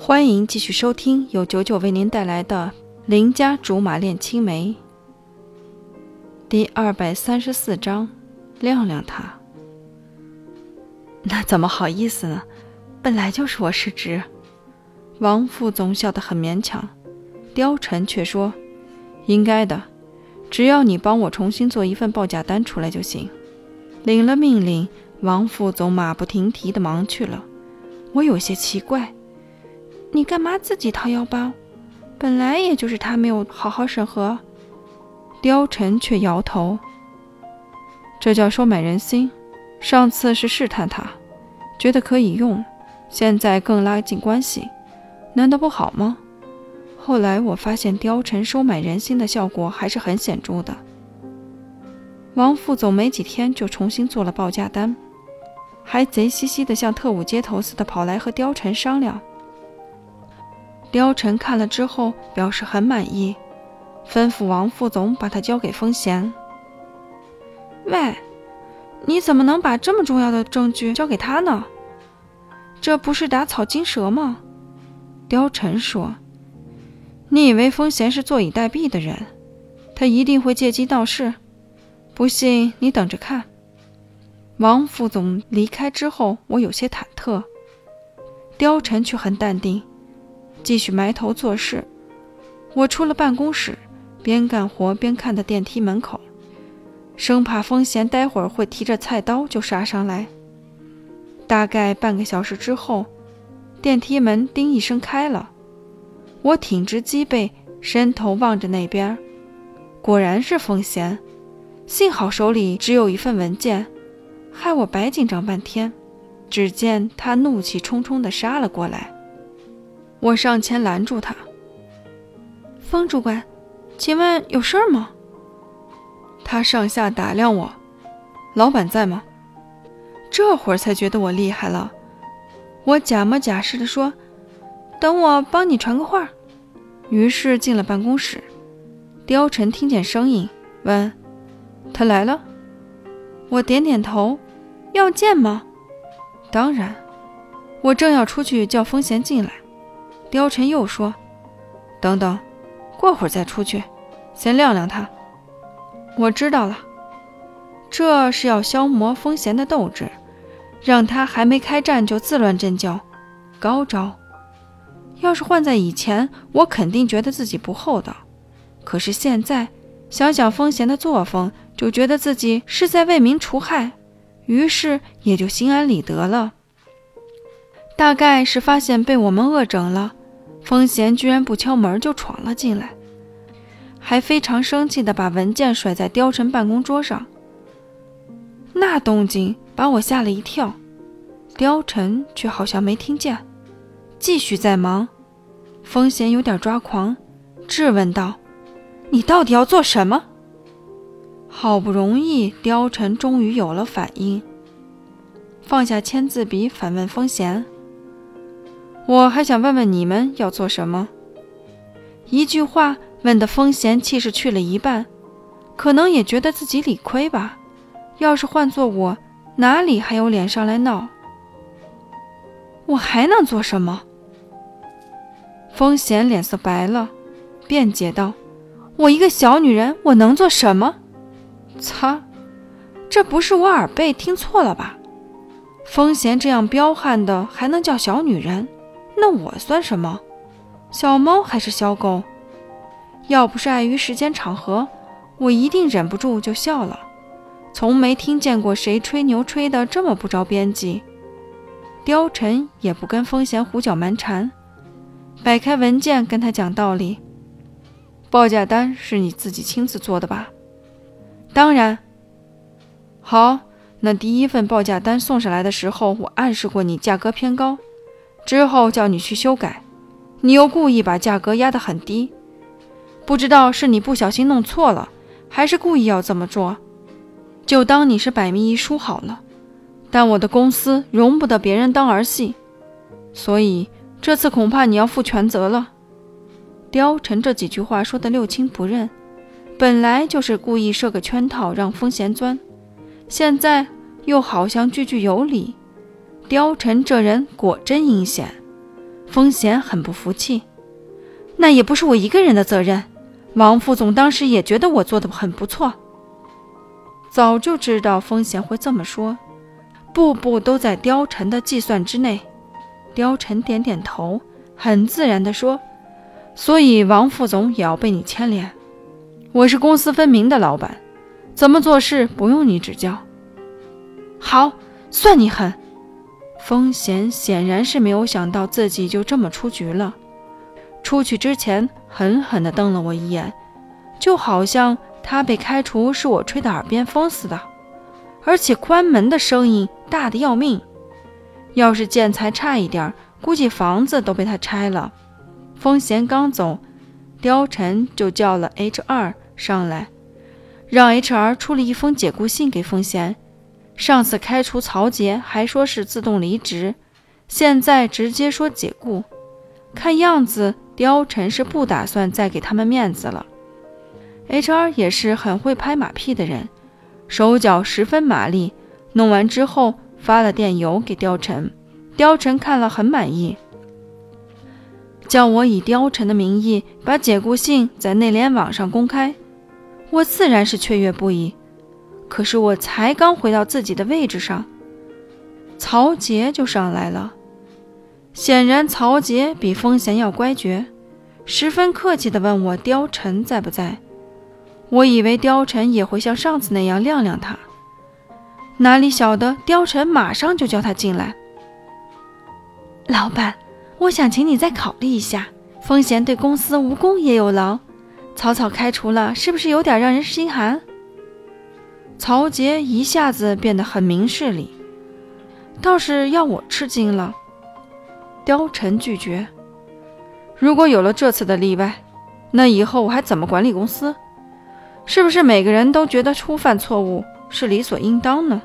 欢迎继续收听由九九为您带来的《邻家竹马恋青梅》第二百三十四章。亮亮他，那怎么好意思呢？本来就是我失职。王副总笑得很勉强，貂蝉却说：“应该的，只要你帮我重新做一份报价单出来就行。”领了命令，王副总马不停蹄地忙去了。我有些奇怪。你干嘛自己掏腰包？本来也就是他没有好好审核。貂蝉却摇头。这叫收买人心。上次是试探他，觉得可以用，现在更拉近关系，难道不好吗？后来我发现貂蝉收买人心的效果还是很显著的。王副总没几天就重新做了报价单，还贼兮兮的像特务接头似的跑来和貂蝉商量。貂蝉看了之后表示很满意，吩咐王副总把他交给风贤。喂，你怎么能把这么重要的证据交给他呢？这不是打草惊蛇吗？貂蝉说：“你以为风贤是坐以待毙的人？他一定会借机闹事。不信你等着看。”王副总离开之后，我有些忐忑，貂蝉却很淡定。继续埋头做事。我出了办公室，边干活边看着电梯门口，生怕风贤待会儿会提着菜刀就杀上来。大概半个小时之后，电梯门“叮”一声开了。我挺直脊背，伸头望着那边，果然是风贤。幸好手里只有一份文件，害我白紧张半天。只见他怒气冲冲地杀了过来。我上前拦住他。风主管，请问有事儿吗？他上下打量我，老板在吗？这会儿才觉得我厉害了。我假模假式的说：“等我帮你传个话。”于是进了办公室。貂蝉听见声音，问：“他来了？”我点点头：“要见吗？”“当然。”我正要出去叫风贤进来。貂蝉又说：“等等，过会儿再出去，先晾晾他。”我知道了，这是要消磨风贤的斗志，让他还没开战就自乱阵脚，高招。要是换在以前，我肯定觉得自己不厚道。可是现在想想风贤的作风，就觉得自己是在为民除害，于是也就心安理得了。大概是发现被我们恶整了。风贤居然不敲门就闯了进来，还非常生气地把文件甩在貂蝉办公桌上。那动静把我吓了一跳，貂蝉却好像没听见，继续在忙。风贤有点抓狂，质问道：“你到底要做什么？”好不容易，貂蝉终于有了反应，放下签字笔，反问风贤。我还想问问你们要做什么？一句话问的风贤气势去了一半，可能也觉得自己理亏吧。要是换做我，哪里还有脸上来闹？我还能做什么？风贤脸色白了，辩解道：“我一个小女人，我能做什么？”擦，这不是我耳背听错了吧？风贤这样彪悍的，还能叫小女人？那我算什么？小猫还是小狗？要不是碍于时间场合，我一定忍不住就笑了。从没听见过谁吹牛吹得这么不着边际。貂蝉也不跟风贤胡搅蛮缠，摆开文件跟他讲道理。报价单是你自己亲自做的吧？当然。好，那第一份报价单送上来的时候，我暗示过你价格偏高。之后叫你去修改，你又故意把价格压得很低，不知道是你不小心弄错了，还是故意要这么做，就当你是百密一疏好了。但我的公司容不得别人当儿戏，所以这次恐怕你要负全责了。貂蝉这几句话说的六亲不认，本来就是故意设个圈套让风贤钻，现在又好像句句有理。貂蝉这人果真阴险，风贤很不服气：“那也不是我一个人的责任，王副总当时也觉得我做的很不错。”早就知道风贤会这么说，步步都在貂蝉的计算之内。貂蝉点点头，很自然地说：“所以王副总也要被你牵连。我是公私分明的老板，怎么做事不用你指教。”好，算你狠。风贤显然是没有想到自己就这么出局了，出去之前狠狠地瞪了我一眼，就好像他被开除是我吹的耳边风似的，而且关门的声音大的要命。要是建材差一点，估计房子都被他拆了。风贤刚走，貂蝉就叫了 H.R 上来，让 H.R 出了一封解雇信给风贤。上次开除曹杰还说是自动离职，现在直接说解雇，看样子貂蝉是不打算再给他们面子了。H.R 也是很会拍马屁的人，手脚十分麻利。弄完之后发了电邮给貂蝉，貂蝉看了很满意，叫我以貂蝉的名义把解雇信在内联网上公开，我自然是雀跃不已。可是我才刚回到自己的位置上，曹杰就上来了。显然，曹杰比风贤要乖觉，十分客气地问我貂蝉在不在。我以为貂蝉也会像上次那样晾晾他，哪里晓得貂蝉马上就叫他进来。老板，我想请你再考虑一下，风贤对公司无功也有劳，草草开除了，是不是有点让人心寒？曹杰一下子变得很明事理，倒是要我吃惊了。貂蝉拒绝。如果有了这次的例外，那以后我还怎么管理公司？是不是每个人都觉得初犯错误是理所应当呢？